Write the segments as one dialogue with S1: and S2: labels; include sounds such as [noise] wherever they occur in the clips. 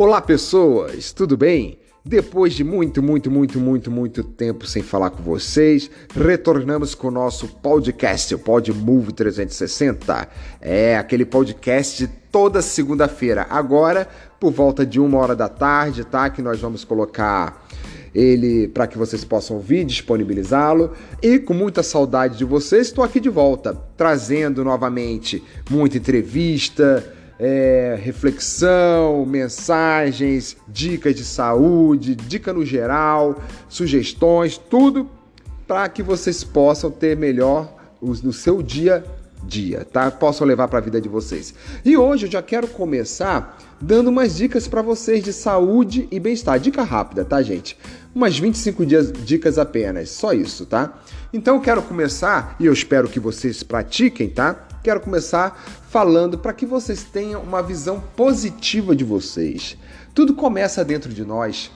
S1: Olá, pessoas, tudo bem? Depois de muito, muito, muito, muito, muito tempo sem falar com vocês, retornamos com o nosso podcast, o Pod Move 360. É aquele podcast de toda segunda-feira, agora por volta de uma hora da tarde, tá? Que nós vamos colocar ele para que vocês possam ouvir, disponibilizá-lo. E com muita saudade de vocês, estou aqui de volta, trazendo novamente muita entrevista é, reflexão, mensagens, dicas de saúde, dica no geral, sugestões, tudo para que vocês possam ter melhor no seu dia dia, tá? Possam levar para a vida de vocês. E hoje eu já quero começar dando umas dicas para vocês de saúde e bem-estar. Dica rápida, tá, gente? Umas 25 dias, dicas apenas, só isso, tá? Então eu quero começar e eu espero que vocês pratiquem, tá? Quero começar falando para que vocês tenham uma visão positiva de vocês. Tudo começa dentro de nós.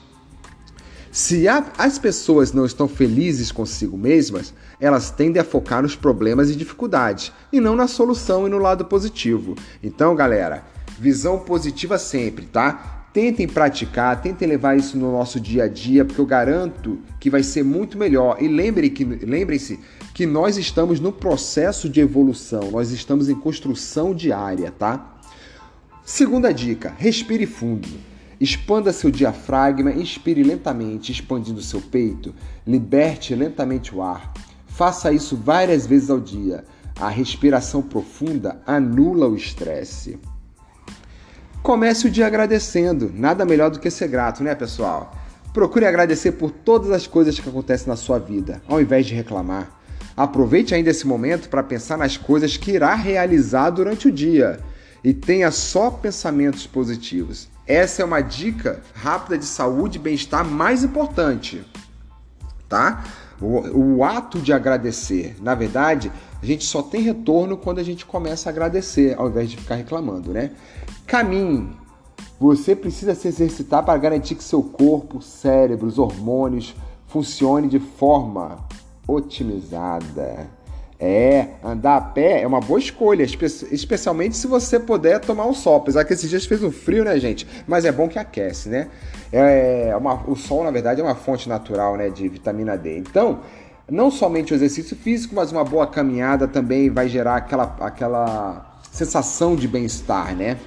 S1: Se as pessoas não estão felizes consigo mesmas, elas tendem a focar nos problemas e dificuldades e não na solução e no lado positivo. Então, galera, visão positiva sempre, tá? Tentem praticar, tentem levar isso no nosso dia a dia, porque eu garanto que vai ser muito melhor. E lembrem que, lembrem-se que nós estamos no processo de evolução, nós estamos em construção diária, tá? Segunda dica: respire fundo. Expanda seu diafragma, inspire lentamente, expandindo seu peito. Liberte lentamente o ar. Faça isso várias vezes ao dia. A respiração profunda anula o estresse. Comece o dia agradecendo. Nada melhor do que ser grato, né, pessoal? Procure agradecer por todas as coisas que acontecem na sua vida, ao invés de reclamar. Aproveite ainda esse momento para pensar nas coisas que irá realizar durante o dia e tenha só pensamentos positivos. Essa é uma dica rápida de saúde e bem-estar mais importante, tá? O, ato de agradecer. Na verdade, a gente só tem retorno quando a gente começa a agradecer, ao invés de ficar reclamando, né? Caminhe. Você precisa se exercitar para garantir que seu corpo, cérebro, os hormônios funcionem de forma otimizada. É, andar a pé é uma boa escolha, especialmente se você puder tomar um sol. Apesar que esses dias fez um frio, né, gente? Mas é bom que aquece, né? É uma, o sol, na verdade, é uma fonte natural né, de vitamina D. Então, não somente o exercício físico, mas uma boa caminhada também vai gerar aquela, aquela sensação de bem-estar, né?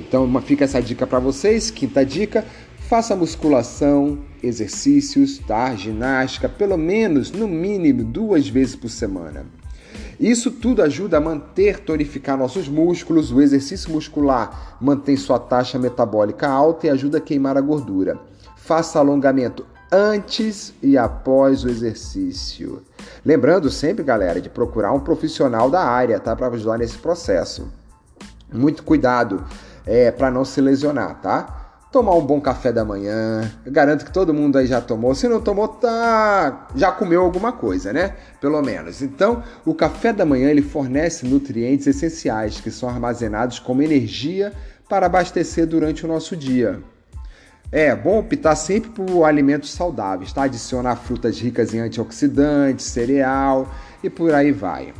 S1: Então, fica essa dica para vocês. Quinta dica: faça musculação, exercícios, tá? Ginástica, pelo menos, no mínimo, duas vezes por semana. Isso tudo ajuda a manter, tonificar nossos músculos. O exercício muscular mantém sua taxa metabólica alta e ajuda a queimar a gordura. Faça alongamento antes e após o exercício. Lembrando sempre, galera, de procurar um profissional da área, tá? Para ajudar nesse processo. Muito cuidado é, para não se lesionar, tá? Tomar um bom café da manhã. Eu garanto que todo mundo aí já tomou. Se não tomou, tá já comeu alguma coisa, né? Pelo menos. Então, o café da manhã ele fornece nutrientes essenciais que são armazenados como energia para abastecer durante o nosso dia. É bom optar sempre por alimentos saudáveis, tá? Adicionar frutas ricas em antioxidantes, cereal e por aí vai.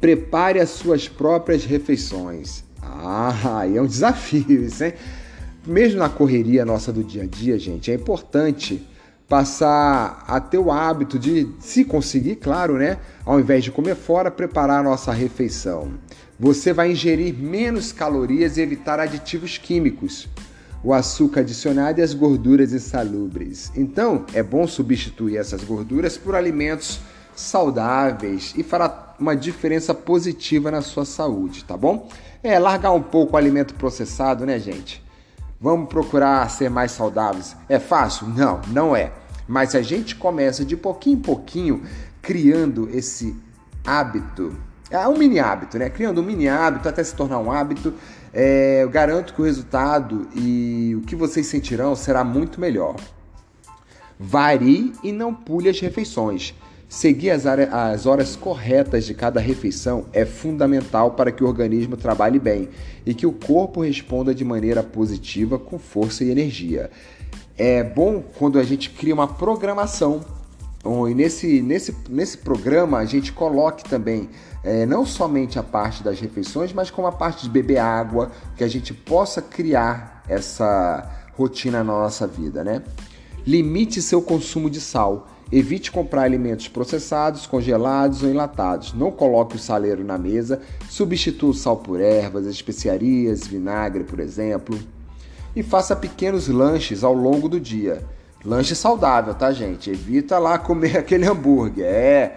S1: Prepare as suas próprias refeições. Ah, [laughs] é um desafio isso, hein? Mesmo na correria nossa do dia a dia, gente, é importante passar a ter o hábito de, se conseguir, claro, né? Ao invés de comer fora, preparar a nossa refeição. Você vai ingerir menos calorias e evitar aditivos químicos, o açúcar adicionado e as gorduras insalubres. Então, é bom substituir essas gorduras por alimentos saudáveis e fará uma diferença positiva na sua saúde, tá bom? É largar um pouco o alimento processado, né, gente? Vamos procurar ser mais saudáveis. É fácil? Não, não é. Mas a gente começa de pouquinho em pouquinho criando esse hábito. É um mini hábito, né? Criando um mini hábito até se tornar um hábito. É, eu garanto que o resultado e o que vocês sentirão será muito melhor. Varie e não pule as refeições. Seguir as, as, horas corretas de cada refeição é fundamental para que o organismo trabalhe bem e que o corpo responda de maneira positiva, com força e energia. É bom quando a gente cria uma programação. E nesse, nesse, nesse programa a gente coloque também é, não somente a parte das refeições, mas como a parte de beber água, que a gente possa criar essa rotina na nossa vida, né? Limite seu consumo de sal. Evite comprar alimentos processados, congelados ou enlatados. Não coloque o saleiro na mesa. Substitua o sal por ervas, especiarias, vinagre, por exemplo. E faça pequenos lanches ao longo do dia. Lanche saudável, tá, gente? Evita lá comer [laughs] aquele hambúrguer. É.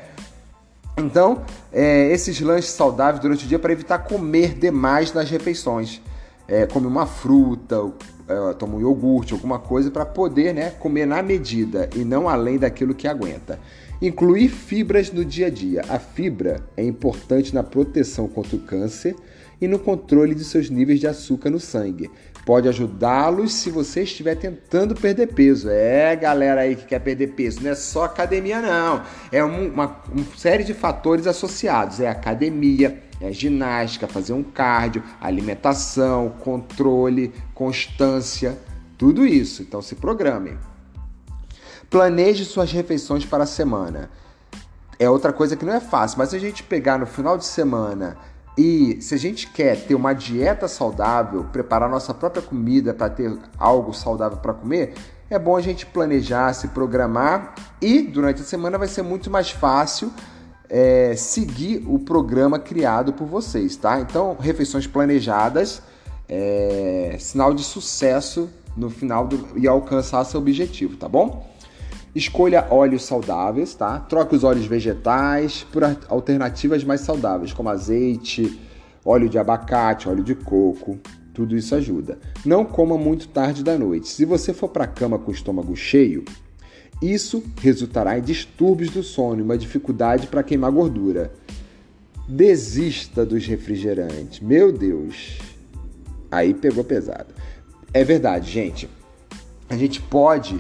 S1: Então, é, esses lanches saudáveis durante o dia para evitar comer demais nas refeições. É, come uma fruta, é, toma um iogurte, alguma coisa para poder né, comer na medida e não além daquilo que aguenta. Incluir fibras no dia a dia. A fibra é importante na proteção contra o câncer e no controle de seus níveis de açúcar no sangue. Pode ajudá-los se você estiver tentando perder peso. É, galera aí que quer perder peso, não é só academia, não. É uma, uma, uma série de fatores associados. É academia, é ginástica, fazer um cardio, alimentação, controle, constância, tudo isso. Então se programe. Planeje suas refeições para a semana. É outra coisa que não é fácil, mas se a gente pegar no final de semana e se a gente quer ter uma dieta saudável, preparar nossa própria comida para ter algo saudável para comer, é bom a gente planejar, se programar e durante a semana vai ser muito mais fácil é, seguir o programa criado por vocês, tá? Então, refeições planejadas é sinal de sucesso no final do, e alcançar seu objetivo, tá bom? Escolha óleos saudáveis, tá? Troque os óleos vegetais por alternativas mais saudáveis, como azeite, óleo de abacate, óleo de coco. Tudo isso ajuda. Não coma muito tarde da noite. Se você for para a cama com o estômago cheio, isso resultará em distúrbios do sono e uma dificuldade para queimar gordura. Desista dos refrigerantes. Meu Deus. Aí pegou pesado. É verdade, gente. A gente pode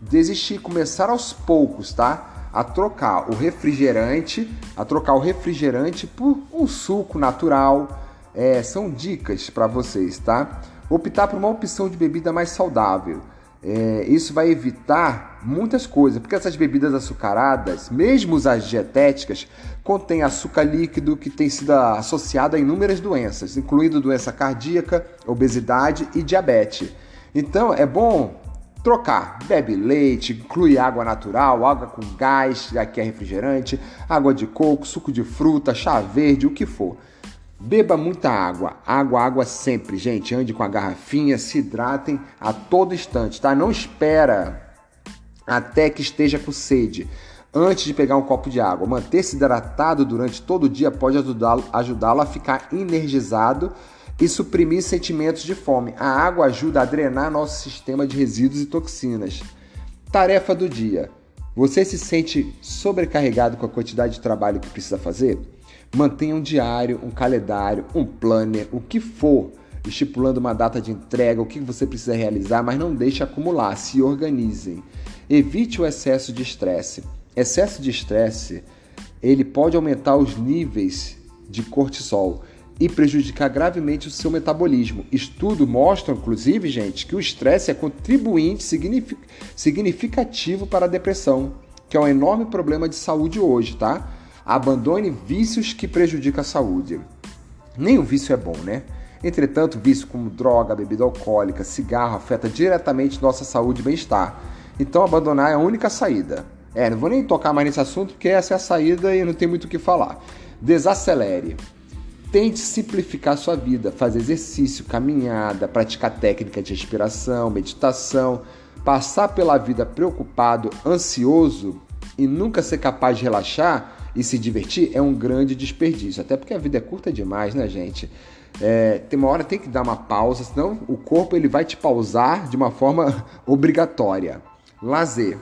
S1: desistir, começar aos poucos, tá? A trocar o refrigerante, a trocar o refrigerante por um suco natural. É, são dicas para vocês, tá? Optar por uma opção de bebida mais saudável. É, isso vai evitar muitas coisas, porque essas bebidas açucaradas, mesmo as dietéticas, contêm açúcar líquido que tem sido associado a inúmeras doenças, incluindo doença cardíaca, obesidade e diabetes. Então é bom trocar. Bebe leite, inclui água natural, água com gás, aqui é refrigerante, água de coco, suco de fruta, chá verde, o que for. Beba muita água, água, água sempre, gente. Ande com a garrafinha, se hidratem a todo instante, tá? Não espera até que esteja com sede. Antes de pegar um copo de água, manter-se hidratado durante todo o dia pode ajudá-lo ajudá a ficar energizado e suprimir sentimentos de fome. A água ajuda a drenar nosso sistema de resíduos e toxinas. Tarefa do dia: Você se sente sobrecarregado com a quantidade de trabalho que precisa fazer? Mantenha um diário, um calendário, um planner, o que for, estipulando uma data de entrega, o que você precisa realizar, mas não deixe acumular, se organizem. Evite o excesso de estresse. Excesso de estresse, ele pode aumentar os níveis de cortisol e prejudicar gravemente o seu metabolismo. Estudos mostram, inclusive, gente, que o estresse é contribuinte significativo para a depressão, que é um enorme problema de saúde hoje, tá? Abandone vícios que prejudicam a saúde. Nenhum vício é bom, né? Entretanto, vício como droga, bebida alcoólica, cigarro afeta diretamente nossa saúde e bem-estar. Então, abandonar é a única saída. É, não vou nem tocar mais nesse assunto porque essa é a saída e não tem muito o que falar. Desacelere. Tente simplificar sua vida, fazer exercício, caminhada, praticar técnica de respiração, meditação, passar pela vida preocupado, ansioso e nunca ser capaz de relaxar e se divertir é um grande desperdício. Até porque a vida é curta demais, né, gente? É, tem uma hora tem que dar uma pausa, senão o corpo ele vai te pausar de uma forma [laughs] obrigatória. Lazer.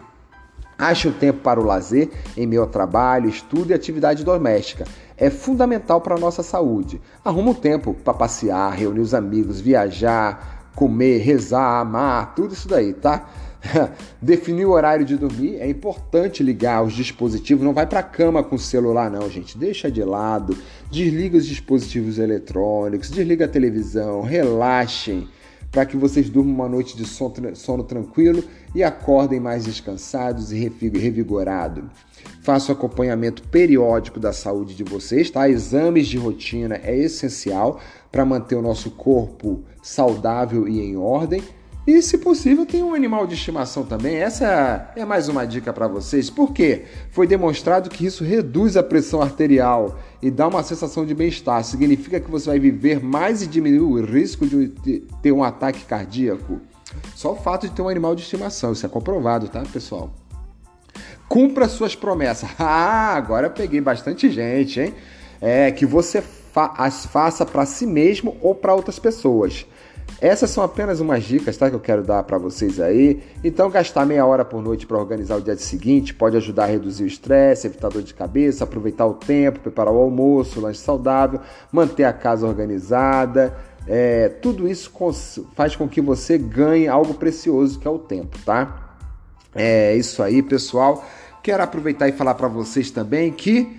S1: Ache um tempo para o lazer em ao trabalho, estudo e atividade doméstica. É fundamental para a nossa saúde. Arruma um tempo para passear, reunir os amigos, viajar, comer, rezar, amar, tudo isso daí, tá? [laughs] Definir o horário de dormir é importante ligar os dispositivos. Não vai para a cama com o celular, não, gente. Deixa de lado. Desliga os dispositivos eletrônicos, desliga a televisão, relaxem. para que vocês durmam uma noite de sono tranquilo e acordem mais descansados e revigorados. Faça acompanhamento periódico da saúde de vocês, tá? Exames de rotina é essencial para manter o nosso corpo saudável e em ordem. E, se possível, tem um animal de estimação também. Essa é mais uma dica para vocês. Por quê? Foi demonstrado que isso reduz a pressão arterial e dá uma sensação de bem-estar. Significa que você vai viver mais e diminuir o risco de ter um ataque cardíaco. Só o fato de ter um animal de estimação. Isso é comprovado, tá, pessoal? Cumpra suas promessas. [laughs] Ah, agora peguei bastante gente, hein? É que você fa as faça para si mesmo ou para outras pessoas. Essas são apenas umas dicas tá, que eu quero dar para vocês aí. Então, gastar meia hora por noite para organizar o dia seguinte pode ajudar a reduzir o estresse, evitar dor de cabeça, aproveitar o tempo, preparar o almoço, o lanche saudável, manter a casa organizada. É, tudo isso faz com que você ganhe algo precioso que é o tempo, tá? É isso aí, pessoal. Quero aproveitar e falar para vocês também que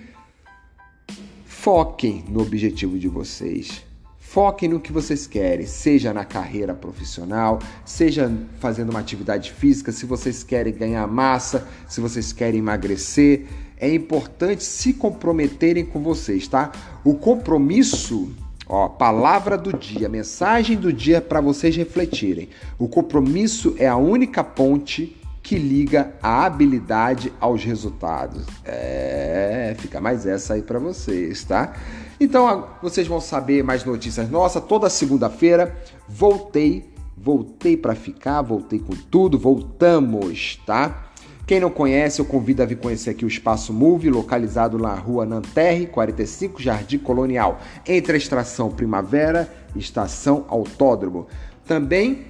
S1: foquem no objetivo de vocês. Foquem no que vocês querem, seja na carreira profissional, seja fazendo uma atividade física, se vocês querem ganhar massa, se vocês querem emagrecer. É importante se comprometerem com vocês, tá? O compromisso, ó, palavra do dia, mensagem do dia para vocês refletirem. O compromisso é a única ponte que liga a habilidade aos resultados. É, fica mais essa aí para vocês, tá? Então vocês vão saber mais notícias nossas toda segunda-feira. Voltei, voltei para ficar, voltei com tudo, voltamos, tá? Quem não conhece, eu convido a vir conhecer aqui o Espaço Move, localizado na rua Nanterre, 45, Jardim Colonial, entre a Estação Primavera e Estação Autódromo. Também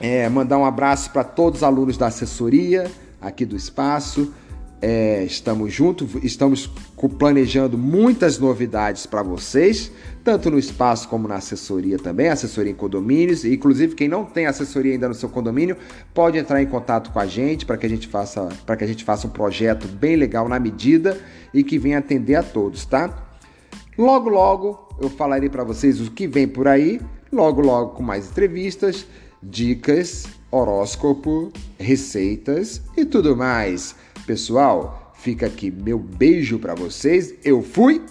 S1: é, mandar um abraço para todos os alunos da assessoria aqui do espaço. É, estamos juntos, estamos planejando muitas novidades para vocês, tanto no espaço como na assessoria também, assessoria em condomínios. Inclusive, quem não tem assessoria ainda no seu condomínio, pode entrar em contato com a gente para que a gente faça para que a gente faça um projeto bem legal na medida e que venha atender a todos, tá? Logo, logo eu falarei para vocês o que vem por aí, logo, logo com mais entrevistas dicas, horóscopo, receitas e tudo mais. Pessoal, fica aqui meu beijo para vocês. Eu fui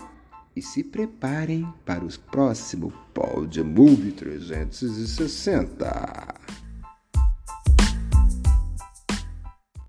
S1: e se preparem para o próximo Pod Move 360.